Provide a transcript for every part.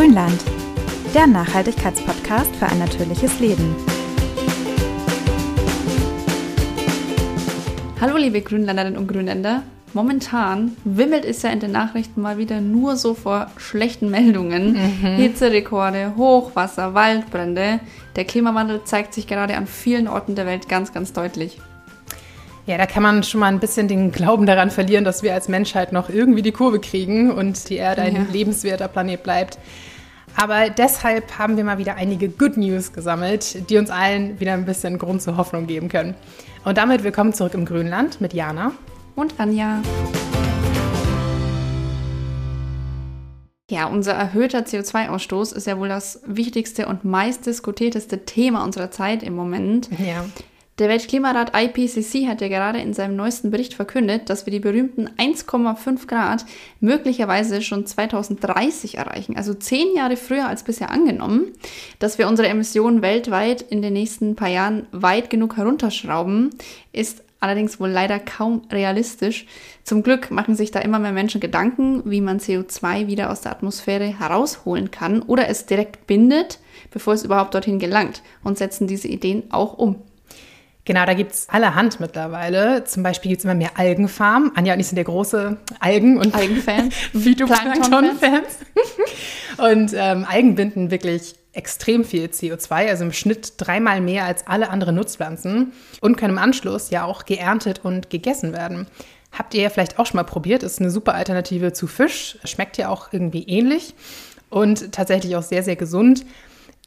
Grünland, der Nachhaltigkeitspodcast für ein natürliches Leben. Hallo liebe Grünländerinnen und Grünländer. Momentan wimmelt es ja in den Nachrichten mal wieder nur so vor schlechten Meldungen. Mhm. Hitzerekorde, Hochwasser, Waldbrände. Der Klimawandel zeigt sich gerade an vielen Orten der Welt ganz, ganz deutlich. Ja, da kann man schon mal ein bisschen den Glauben daran verlieren, dass wir als Menschheit noch irgendwie die Kurve kriegen und die Erde ein ja. lebenswerter Planet bleibt. Aber deshalb haben wir mal wieder einige Good News gesammelt, die uns allen wieder ein bisschen Grund zur Hoffnung geben können. Und damit willkommen zurück im Grünland mit Jana und Anja. Ja, unser erhöhter CO2-Ausstoß ist ja wohl das wichtigste und meistdiskutierteste Thema unserer Zeit im Moment. Ja. Der Weltklimarat IPCC hat ja gerade in seinem neuesten Bericht verkündet, dass wir die berühmten 1,5 Grad möglicherweise schon 2030 erreichen, also zehn Jahre früher als bisher angenommen, dass wir unsere Emissionen weltweit in den nächsten paar Jahren weit genug herunterschrauben, ist allerdings wohl leider kaum realistisch. Zum Glück machen sich da immer mehr Menschen Gedanken, wie man CO2 wieder aus der Atmosphäre herausholen kann oder es direkt bindet, bevor es überhaupt dorthin gelangt und setzen diese Ideen auch um. Genau, da gibt es allerhand mittlerweile. Zum Beispiel gibt es immer mehr Algenfarmen. Anja und ich sind ja große Algen- und Algenfans. Phytoplankton-Fans. und ähm, Algen binden wirklich extrem viel CO2, also im Schnitt dreimal mehr als alle anderen Nutzpflanzen und können im Anschluss ja auch geerntet und gegessen werden. Habt ihr ja vielleicht auch schon mal probiert, ist eine super Alternative zu Fisch, schmeckt ja auch irgendwie ähnlich und tatsächlich auch sehr, sehr gesund.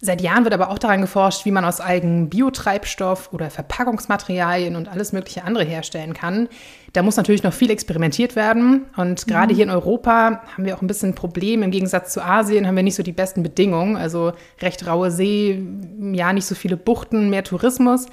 Seit Jahren wird aber auch daran geforscht, wie man aus Algen Biotreibstoff oder Verpackungsmaterialien und alles mögliche andere herstellen kann. Da muss natürlich noch viel experimentiert werden. Und gerade mhm. hier in Europa haben wir auch ein bisschen ein Problem. Im Gegensatz zu Asien haben wir nicht so die besten Bedingungen. Also recht raue See, ja, nicht so viele Buchten, mehr Tourismus.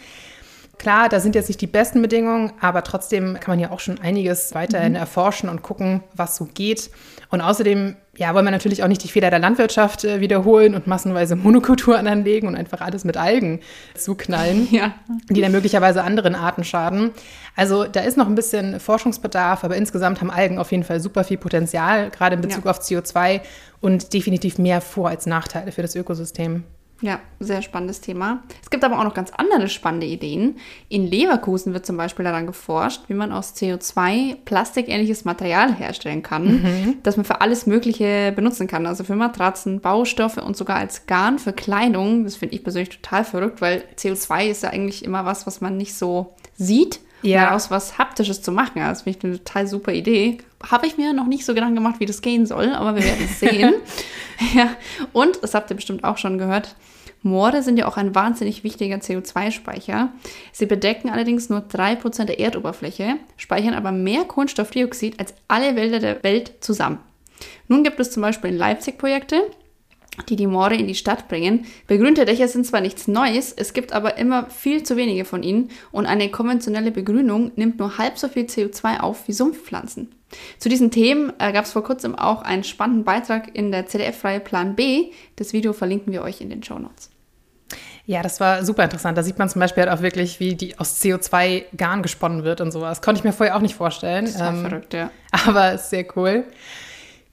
Klar, da sind jetzt nicht die besten Bedingungen, aber trotzdem kann man ja auch schon einiges weiterhin mhm. erforschen und gucken, was so geht. Und außerdem ja, wollen wir natürlich auch nicht die Fehler der Landwirtschaft äh, wiederholen und massenweise Monokulturen anlegen und einfach alles mit Algen zuknallen, ja. die dann möglicherweise anderen Arten schaden. Also da ist noch ein bisschen Forschungsbedarf, aber insgesamt haben Algen auf jeden Fall super viel Potenzial, gerade in Bezug ja. auf CO2 und definitiv mehr Vor- als Nachteile für das Ökosystem. Ja, sehr spannendes Thema. Es gibt aber auch noch ganz andere spannende Ideen. In Leverkusen wird zum Beispiel daran geforscht, wie man aus CO2 plastikähnliches Material herstellen kann, mhm. das man für alles Mögliche benutzen kann. Also für Matratzen, Baustoffe und sogar als Garn für Kleidung. Das finde ich persönlich total verrückt, weil CO2 ist ja eigentlich immer was, was man nicht so sieht. Ja. Daraus was Haptisches zu machen. Das finde ich eine total super Idee. Habe ich mir noch nicht so Gedanken gemacht, wie das gehen soll, aber wir werden es sehen. ja. Und, das habt ihr bestimmt auch schon gehört, Moore sind ja auch ein wahnsinnig wichtiger CO2-Speicher. Sie bedecken allerdings nur 3% der Erdoberfläche, speichern aber mehr Kohlenstoffdioxid als alle Wälder der Welt zusammen. Nun gibt es zum Beispiel in Leipzig Projekte, die die Moore in die Stadt bringen. Begrünte Dächer sind zwar nichts Neues, es gibt aber immer viel zu wenige von ihnen und eine konventionelle Begrünung nimmt nur halb so viel CO2 auf wie Sumpfpflanzen. Zu diesen Themen äh, gab es vor kurzem auch einen spannenden Beitrag in der ZDF-Reihe Plan B. Das Video verlinken wir euch in den Show Notes. Ja, das war super interessant. Da sieht man zum Beispiel halt auch wirklich, wie die aus CO2 Garn gesponnen wird und sowas. Konnte ich mir vorher auch nicht vorstellen. Das ähm, verrückt, ja. Aber ist sehr cool.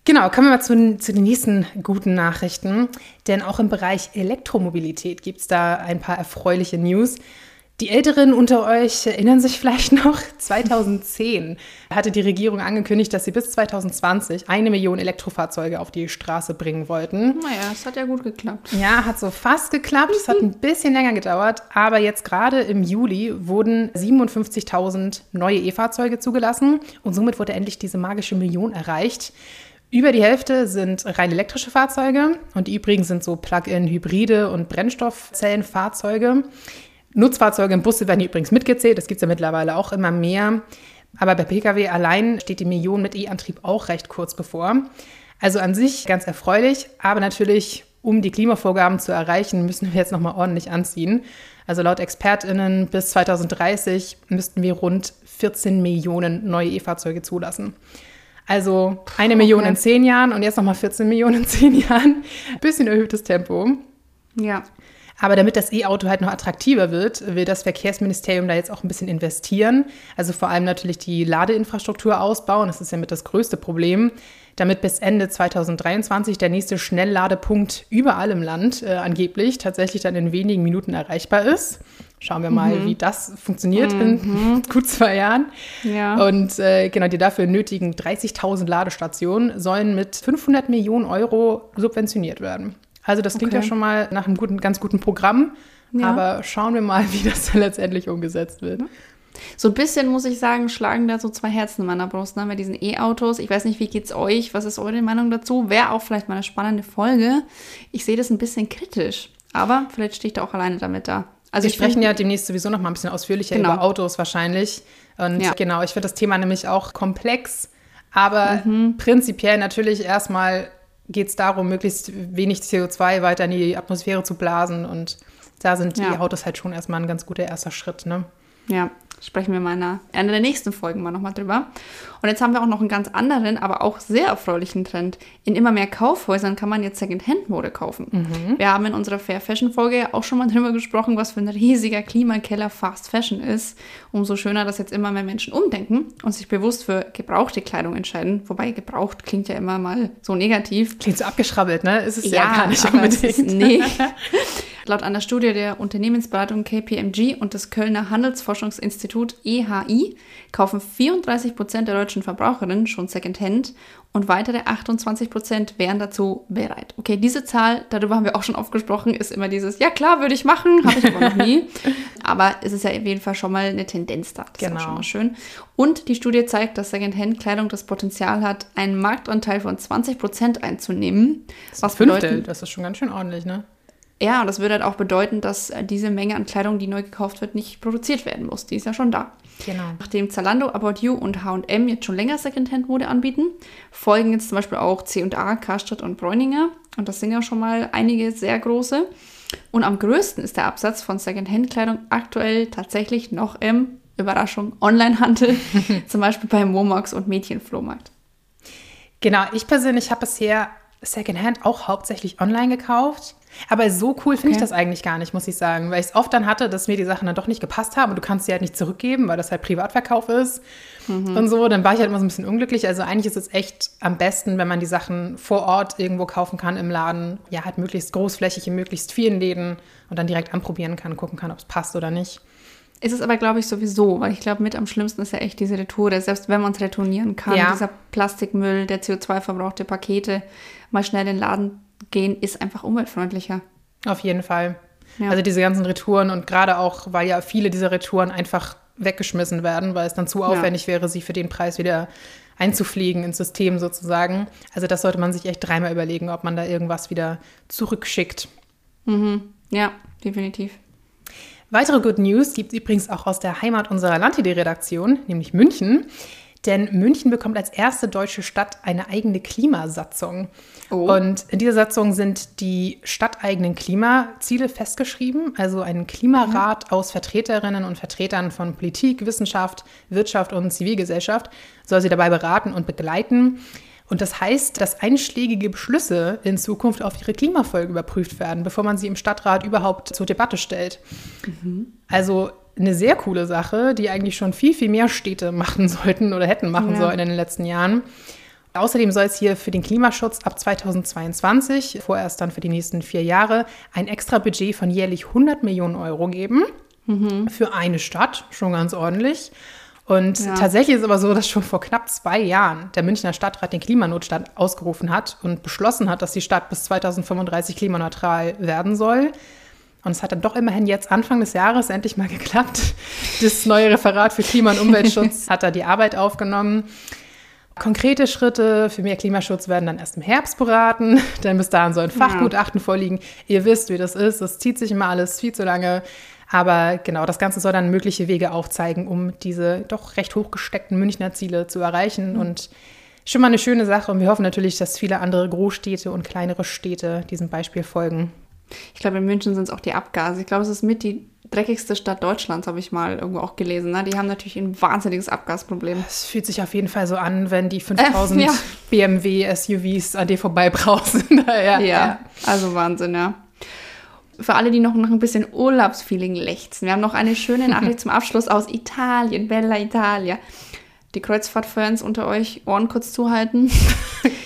Genau, kommen wir mal zu, zu, den nächsten guten Nachrichten. Denn auch im Bereich Elektromobilität gibt es da ein paar erfreuliche News. Die Älteren unter euch erinnern sich vielleicht noch, 2010 hatte die Regierung angekündigt, dass sie bis 2020 eine Million Elektrofahrzeuge auf die Straße bringen wollten. Naja, es hat ja gut geklappt. Ja, hat so fast geklappt. Es hat ein bisschen länger gedauert, aber jetzt gerade im Juli wurden 57.000 neue E-Fahrzeuge zugelassen und somit wurde endlich diese magische Million erreicht. Über die Hälfte sind rein elektrische Fahrzeuge und die übrigen sind so Plug-in-Hybride und Brennstoffzellenfahrzeuge. Nutzfahrzeuge und Busse werden übrigens mitgezählt. Das gibt es ja mittlerweile auch immer mehr. Aber bei Pkw allein steht die Million mit E-Antrieb auch recht kurz bevor. Also an sich ganz erfreulich, aber natürlich, um die Klimavorgaben zu erreichen, müssen wir jetzt nochmal ordentlich anziehen. Also laut ExpertInnen bis 2030 müssten wir rund 14 Millionen neue E-Fahrzeuge zulassen. Also eine okay. Million in zehn Jahren und jetzt nochmal 14 Millionen in zehn Jahren. Bisschen erhöhtes Tempo. Ja. Aber damit das E-Auto halt noch attraktiver wird, will das Verkehrsministerium da jetzt auch ein bisschen investieren. Also vor allem natürlich die Ladeinfrastruktur ausbauen. Das ist ja mit das größte Problem. Damit bis Ende 2023 der nächste Schnellladepunkt überall im Land äh, angeblich tatsächlich dann in wenigen Minuten erreichbar ist. Schauen wir mal, mhm. wie das funktioniert mhm. in gut zwei Jahren. Ja. Und äh, genau, die dafür nötigen 30.000 Ladestationen sollen mit 500 Millionen Euro subventioniert werden. Also das klingt okay. ja schon mal nach einem guten, ganz guten Programm. Ja. Aber schauen wir mal, wie das dann letztendlich umgesetzt wird. So ein bisschen, muss ich sagen, schlagen da so zwei Herzen in meiner Brust, ne? Bei diesen E-Autos. Ich weiß nicht, wie geht's euch? Was ist eure Meinung dazu? Wäre auch vielleicht mal eine spannende Folge. Ich sehe das ein bisschen kritisch. Aber vielleicht stehe ich da auch alleine damit da. Also wir sprechen ja demnächst sowieso noch mal ein bisschen ausführlicher genau. über Autos wahrscheinlich. Und ja. genau, ich finde das Thema nämlich auch komplex. Aber mhm. prinzipiell natürlich erstmal geht es darum, möglichst wenig CO2 weiter in die Atmosphäre zu blasen. Und da sind ja. die Autos halt schon erstmal ein ganz guter erster Schritt. Ne? Ja, sprechen wir mal in einer, der nächsten Folgen mal nochmal drüber. Und jetzt haben wir auch noch einen ganz anderen, aber auch sehr erfreulichen Trend. In immer mehr Kaufhäusern kann man jetzt Second-Hand-Mode kaufen. Mhm. Wir haben in unserer Fair Fashion-Folge auch schon mal drüber gesprochen, was für ein riesiger Klimakeller Fast Fashion ist. Umso schöner, dass jetzt immer mehr Menschen umdenken und sich bewusst für gebrauchte Kleidung entscheiden. Wobei gebraucht klingt ja immer mal so negativ. Klingt so abgeschrabbelt, ne? Ist es ja, ja gar nicht unbedingt. Ist, nee. Laut einer Studie der Unternehmensberatung KPMG und des Kölner Handelsforschungsinstitut EHI kaufen 34 Prozent der deutschen Verbraucherinnen schon Secondhand und weitere 28 Prozent wären dazu bereit. Okay, diese Zahl, darüber haben wir auch schon oft gesprochen, ist immer dieses, ja klar, würde ich machen, habe ich aber noch nie. aber es ist ja auf jeden Fall schon mal eine Tendenz da. Das genau. ist schon mal schön. Und die Studie zeigt, dass Secondhand-Kleidung das Potenzial hat, einen Marktanteil von 20 Prozent einzunehmen. Das was bedeutet, das ist schon ganz schön ordentlich, ne? Ja, und das würde halt auch bedeuten, dass äh, diese Menge an Kleidung, die neu gekauft wird, nicht produziert werden muss. Die ist ja schon da. Genau. Nachdem Zalando, About You und H&M jetzt schon länger Secondhand-Mode anbieten, folgen jetzt zum Beispiel auch C&A, Karstadt und Bräuninger. Und das sind ja schon mal einige sehr große. Und am größten ist der Absatz von Secondhand-Kleidung aktuell tatsächlich noch im, Überraschung, Onlinehandel. zum Beispiel beim Momox und Mädchenflohmarkt. Genau, ich persönlich habe bisher Secondhand auch hauptsächlich online gekauft. Aber so cool finde okay. ich das eigentlich gar nicht, muss ich sagen, weil ich es oft dann hatte, dass mir die Sachen dann doch nicht gepasst haben und du kannst sie halt nicht zurückgeben, weil das halt Privatverkauf ist mhm. und so. Dann war ich halt immer so ein bisschen unglücklich. Also eigentlich ist es echt am besten, wenn man die Sachen vor Ort irgendwo kaufen kann im Laden. Ja, halt möglichst großflächig in möglichst vielen Läden und dann direkt anprobieren kann, gucken kann, ob es passt oder nicht. Ist es aber, glaube ich, sowieso, weil ich glaube, mit am schlimmsten ist ja echt diese Retoure, selbst wenn man es retournieren kann. Ja. Dieser Plastikmüll, der CO2-verbrauchte Pakete, mal schnell in den Laden gehen, ist einfach umweltfreundlicher. Auf jeden Fall. Ja. Also diese ganzen Retouren und gerade auch, weil ja viele dieser Retouren einfach weggeschmissen werden, weil es dann zu aufwendig ja. wäre, sie für den Preis wieder einzufliegen ins System sozusagen. Also das sollte man sich echt dreimal überlegen, ob man da irgendwas wieder zurückschickt. Mhm. Ja, definitiv. Weitere Good News gibt es übrigens auch aus der Heimat unserer Landidee-Redaktion, nämlich München. Denn München bekommt als erste deutsche Stadt eine eigene Klimasatzung. Oh. Und in dieser Satzung sind die stadteigenen Klimaziele festgeschrieben, also ein Klimarat mhm. aus Vertreterinnen und Vertretern von Politik, Wissenschaft, Wirtschaft und Zivilgesellschaft soll sie dabei beraten und begleiten. Und das heißt, dass einschlägige Beschlüsse in Zukunft auf ihre Klimafolgen überprüft werden, bevor man sie im Stadtrat überhaupt zur Debatte stellt. Mhm. Also eine sehr coole Sache, die eigentlich schon viel, viel mehr Städte machen sollten oder hätten machen ja. sollen in den letzten Jahren. Außerdem soll es hier für den Klimaschutz ab 2022, vorerst dann für die nächsten vier Jahre, ein extra Budget von jährlich 100 Millionen Euro geben. Mhm. Für eine Stadt, schon ganz ordentlich. Und ja. tatsächlich ist es aber so, dass schon vor knapp zwei Jahren der Münchner Stadtrat den Klimanotstand ausgerufen hat und beschlossen hat, dass die Stadt bis 2035 klimaneutral werden soll. Und es hat dann doch immerhin jetzt Anfang des Jahres endlich mal geklappt. Das neue Referat für Klima- und Umweltschutz hat da die Arbeit aufgenommen. Konkrete Schritte für mehr Klimaschutz werden dann erst im Herbst beraten. Denn bis dahin soll ein Fachgutachten ja. vorliegen. Ihr wisst, wie das ist. Es zieht sich immer alles viel zu lange. Aber genau, das Ganze soll dann mögliche Wege aufzeigen, um diese doch recht hochgesteckten Münchner Ziele zu erreichen. Mhm. Und schon mal eine schöne Sache. Und wir hoffen natürlich, dass viele andere Großstädte und kleinere Städte diesem Beispiel folgen. Ich glaube, in München sind es auch die Abgase. Ich glaube, es ist mit die dreckigste Stadt Deutschlands, habe ich mal irgendwo auch gelesen. Ne? Die haben natürlich ein wahnsinniges Abgasproblem. Es fühlt sich auf jeden Fall so an, wenn die 5000 äh, ja. BMW-SUVs an dir vorbeibrausen. ja, ja, also Wahnsinn, ja. für alle, die noch nach ein bisschen Urlaubsfeeling lechzen, wir haben noch eine schöne Nachricht zum Abschluss aus Italien, Bella Italia. Die Kreuzfahrtfans unter euch Ohren kurz zuhalten.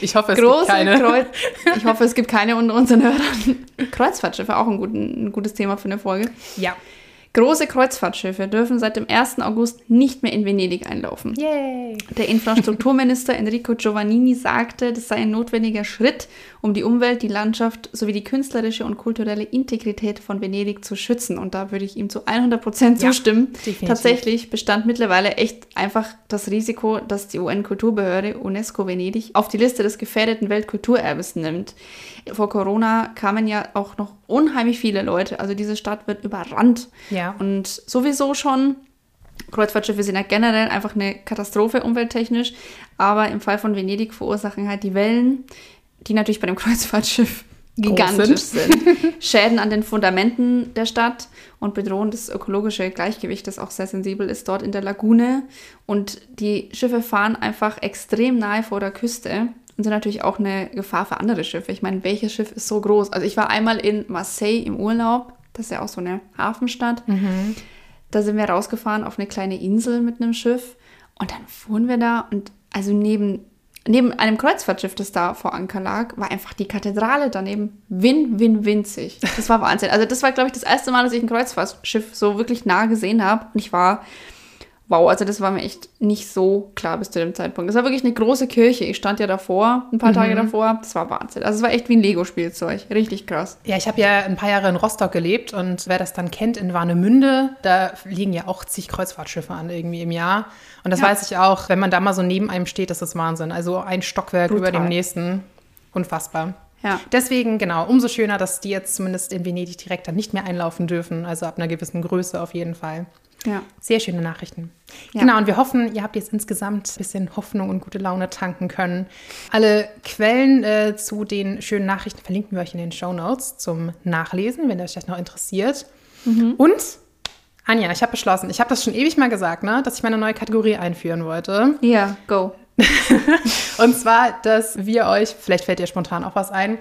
Ich hoffe, es Große gibt keine. Kreuz ich hoffe, es gibt keine unter unseren Hörern. Kreuzfahrtschiffe, auch ein, guten, ein gutes Thema für eine Folge. Ja. Große Kreuzfahrtschiffe dürfen seit dem 1. August nicht mehr in Venedig einlaufen. Yay. Der Infrastrukturminister Enrico Giovannini sagte, das sei ein notwendiger Schritt, um die Umwelt, die Landschaft sowie die künstlerische und kulturelle Integrität von Venedig zu schützen. Und da würde ich ihm zu 100 Prozent Ja, zustimmen. definitiv. Tatsächlich bestand mittlerweile echt einfach das Risiko, dass die UN-Kulturbehörde UNESCO Venedig auf die Liste des gefährdeten Weltkulturerbes nimmt. Vor Corona kamen ja auch noch unheimlich viele Leute. Also diese Stadt wird überrannt. Ja. Und sowieso schon, Kreuzfahrtschiffe sind ja generell einfach eine Katastrophe umwelttechnisch, aber im Fall von Venedig verursachen halt die Wellen, die natürlich bei dem Kreuzfahrtschiff gigantisch sind, Schäden an den Fundamenten der Stadt und bedrohen das ökologische Gleichgewicht, das auch sehr sensibel ist dort in der Lagune. Und die Schiffe fahren einfach extrem nahe vor der Küste und sind natürlich auch eine Gefahr für andere Schiffe. Ich meine, welches Schiff ist so groß? Also ich war einmal in Marseille im Urlaub, das ist ja auch so eine Hafenstadt. Da sind wir rausgefahren auf eine kleine Insel mit einem Schiff und dann fuhren wir da und also neben, neben einem Kreuzfahrtschiff, das da vor Anker lag, war einfach die Kathedrale daneben win, win, winzig. Das war Wahnsinn. Also das war, glaube ich, das erste Mal, dass ich ein Kreuzfahrtschiff so wirklich nah gesehen habe und ich war, wow, also das war mir echt nicht so klar bis zu dem Zeitpunkt. Das war wirklich eine große Kirche. Ich stand ja davor, ein paar Tage davor. Das war Wahnsinn. Also es war echt wie ein Lego-Spielzeug. Richtig krass. Ja, ich habe ja ein paar Jahre in Rostock gelebt und wer das dann kennt, in Warnemünde, da liegen ja auch zig Kreuzfahrtschiffe an irgendwie im Jahr. Und das Ja. weiß ich auch, wenn man da mal so neben einem steht, das ist Wahnsinn. Also ein Stockwerk Brutal. über dem nächsten. Unfassbar. Ja. Deswegen, genau, umso schöner, dass die jetzt zumindest in Venedig direkt dann nicht mehr einlaufen dürfen. Also ab einer gewissen Größe auf jeden Fall. Ja. Sehr schöne Nachrichten. Ja. Genau, und wir hoffen, ihr habt jetzt insgesamt ein bisschen Hoffnung und gute Laune tanken können. Alle Quellen äh, zu den schönen Nachrichten verlinken wir euch in den Show Notes zum Nachlesen, wenn euch das noch interessiert. Und, Anja, ich habe beschlossen, ich habe das schon ewig mal gesagt, ne, dass ich meine neue Kategorie einführen wollte. Ja, go. Und zwar, dass wir euch, vielleicht fällt dir spontan auch was ein,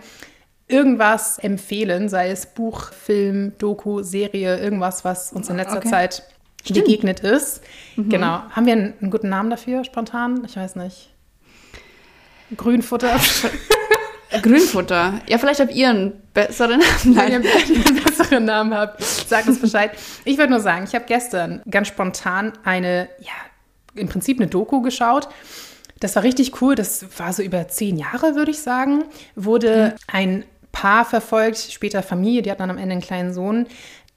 irgendwas empfehlen, sei es Buch, Film, Doku, Serie, irgendwas, was uns in letzter Okay. Zeit begegnet ist. Genau. Haben wir einen, einen guten Namen dafür, spontan? Ich weiß nicht. Grünfutter? Grünfutter. Ja, vielleicht habt ihr einen besseren Namen. Wenn ihr Nein. einen besseren Namen habt, sagt uns Bescheid. Ich würde nur sagen, ich habe gestern ganz spontan eine, ja, im Prinzip eine Doku geschaut. Das war richtig cool. Das war so über zehn Jahre, würde ich sagen. Wurde ein Paar verfolgt, später Familie, die hatten dann am Ende einen kleinen Sohn.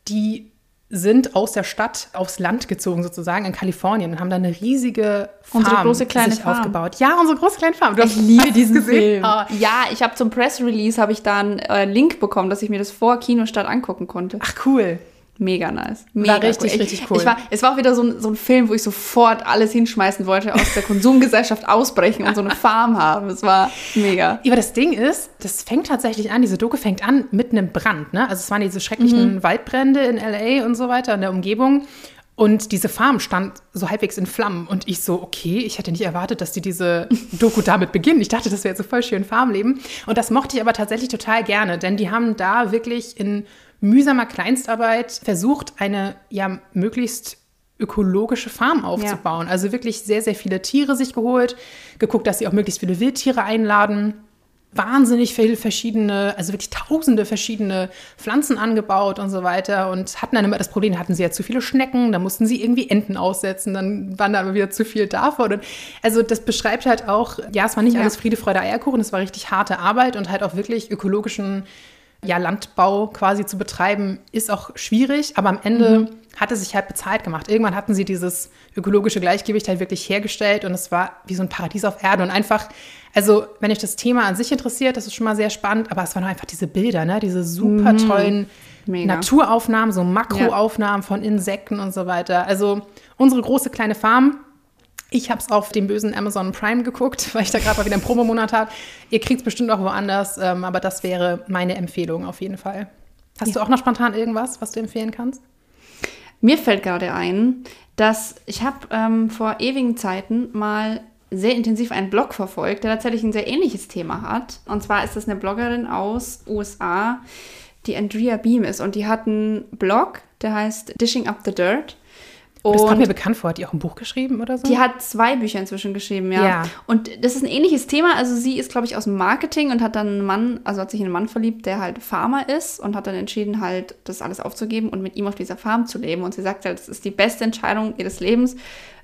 Die sind aus der Stadt aufs Land gezogen, sozusagen, in Kalifornien und haben da eine riesige Farm Unsere große kleine sich Farm. aufgebaut. Ja, unsere große kleine Farm. Du Ich liebe diesen gesehen? Film. Ah, Ja, ich habe zum Press Release habe ich da einen äh, Link bekommen, dass ich mir das vor Kinostart angucken konnte. ach, cool. Mega nice. Mega richtig, cool. richtig ich, cool. Ich war, es war auch wieder so ein, so ein Film, wo ich sofort alles hinschmeißen wollte, aus der Konsumgesellschaft ausbrechen und so eine Farm haben. Es war mega. Aber das Ding ist, das fängt tatsächlich an, diese Doku fängt an mit einem Brand. Ne? Also es waren diese schrecklichen Waldbrände in L.A. und so weiter, in der Umgebung. Und diese Farm stand so halbwegs in Flammen. Und ich so, okay, ich hätte nicht erwartet, dass die diese Doku damit beginnen. Ich dachte, das wäre jetzt so voll schön Farmleben. Und das mochte ich aber tatsächlich total gerne, denn die haben da wirklich in mühsamer Kleinstarbeit versucht, eine ja möglichst ökologische Farm aufzubauen. Also wirklich sehr, sehr viele Tiere sich geholt, geguckt, dass sie auch möglichst viele Wildtiere einladen wahnsinnig viele verschiedene, also wirklich tausende verschiedene Pflanzen angebaut und so weiter und hatten dann immer das Problem, hatten sie ja zu viele Schnecken, dann mussten sie irgendwie Enten aussetzen, dann waren da aber wieder zu viel davon. Und also das beschreibt halt auch, ja, es war nicht Ja. alles Friede, Freude, Eierkuchen, es war richtig harte Arbeit und halt auch wirklich ökologischen ja, Landbau quasi zu betreiben, ist auch schwierig, aber am Ende hat es sich halt bezahlt gemacht. Irgendwann hatten sie dieses ökologische Gleichgewicht halt wirklich hergestellt und es war wie so ein Paradies auf Erden und einfach, also wenn euch das Thema an sich interessiert, das ist schon mal sehr spannend, aber es waren einfach diese Bilder, ne? diese super tollen Mega. Naturaufnahmen, so Makroaufnahmen von Insekten und so weiter. Also unsere große kleine Farm, ich habe es auf dem bösen Amazon Prime geguckt, weil ich da gerade mal wieder einen Promomonat habe. Ihr kriegt es bestimmt auch woanders, ähm, aber das wäre meine Empfehlung auf jeden Fall. Hast du auch noch spontan irgendwas, was du empfehlen kannst? Mir fällt gerade ein, dass ich habe ähm, vor ewigen Zeiten mal sehr intensiv einen Blog verfolgt, der tatsächlich ein sehr ähnliches Thema hat. Und zwar ist das eine Bloggerin aus USA, die Andrea Beam ist. Und die hat einen Blog, der heißt Dishing Up the Dirt. Und das kommt mir bekannt vor. Hat die auch ein Buch geschrieben oder so? Die hat zwei Bücher inzwischen geschrieben, ja. ja. Und das ist ein ähnliches Thema. Also sie ist, glaube ich, aus dem Marketing und hat dann einen Mann, also hat sich in einen Mann verliebt, der halt Farmer ist und hat dann entschieden, halt das alles aufzugeben und mit ihm auf dieser Farm zu leben. Und sie sagt halt, das ist die beste Entscheidung ihres Lebens,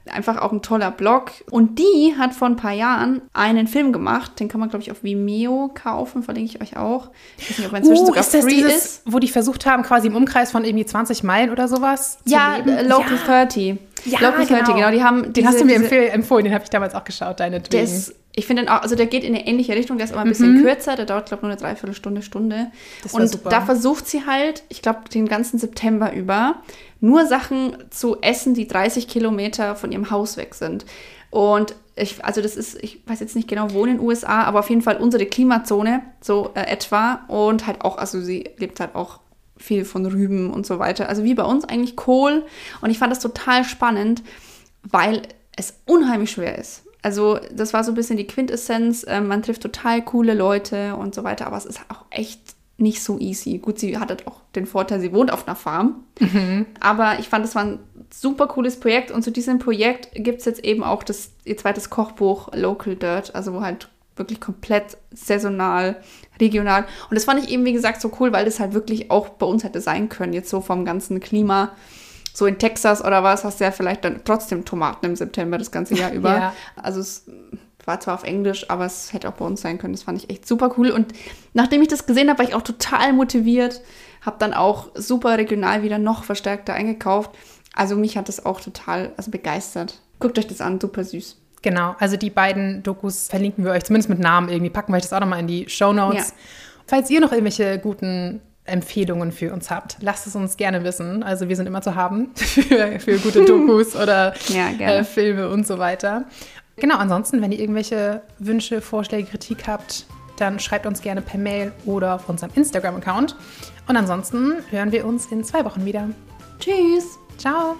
einfach auch ein toller Blog. Und die hat vor ein paar Jahren einen Film gemacht, den kann man, glaube ich, auf Vimeo kaufen, verlinke ich euch auch. Ich weiß nicht, ob er inzwischen uh, sogar ist das free dieses, ist. Wo die versucht haben, quasi im Umkreis von irgendwie 20 Meilen oder sowas Ja, Local ja. 30. Ja, Local genau. 30, genau. Die haben den diese, hast du mir diese, empfohlen, den habe ich damals auch geschaut, deine Des, ich finde den auch, also der geht in eine ähnliche Richtung, der ist aber ein bisschen mhm. kürzer, der dauert, glaube ich, nur eine Dreiviertelstunde, Stunde. Das und super. da versucht sie halt, ich glaube, den ganzen September über, nur Sachen zu essen, die 30 Kilometer von ihrem Haus weg sind. Und ich, also das ist, ich weiß jetzt nicht genau, wo in den USA, aber auf jeden Fall unsere Klimazone, so äh, etwa. Und halt auch, also sie lebt halt auch viel von Rüben und so weiter. Also wie bei uns eigentlich Kohl. Und ich fand das total spannend, weil es unheimlich schwer ist. Also das war so ein bisschen die Quintessenz. Äh, man trifft total coole Leute und so weiter, aber es ist auch echt nicht so easy. Gut, sie hat halt auch den Vorteil, sie wohnt auf einer Farm. Mhm. Aber ich fand, das war ein super cooles Projekt. Und zu diesem Projekt gibt es jetzt eben auch das, ihr zweites Kochbuch Local Dirt, also wo halt wirklich komplett saisonal, regional. Und das fand ich eben, wie gesagt, so cool, weil das halt wirklich auch bei uns hätte sein können, jetzt so vom ganzen Klima. So in Texas oder was, hast du ja vielleicht dann trotzdem Tomaten im September das ganze Jahr über. ja. Also es war zwar auf Englisch, aber es hätte auch bei uns sein können. Das fand ich echt super cool. Und nachdem ich das gesehen habe, war ich auch total motiviert. Habe dann auch super regional wieder noch verstärkter eingekauft. Also mich hat das auch total also begeistert. Guckt euch das an, super süß. Genau, also die beiden Dokus verlinken wir euch zumindest mit Namen irgendwie. Packen wir euch das auch nochmal in die Show Notes. Ja. Falls ihr noch irgendwelche guten Empfehlungen für uns habt, lasst es uns gerne wissen. Also wir sind immer zu haben für, für gute Dokus oder ja, äh, Filme und so weiter. Genau, ansonsten, wenn ihr irgendwelche Wünsche, Vorschläge, Kritik habt, dann schreibt uns gerne per Mail oder auf unserem Instagram-Account. Und ansonsten hören wir uns in zwei Wochen wieder. Tschüss. Ciao.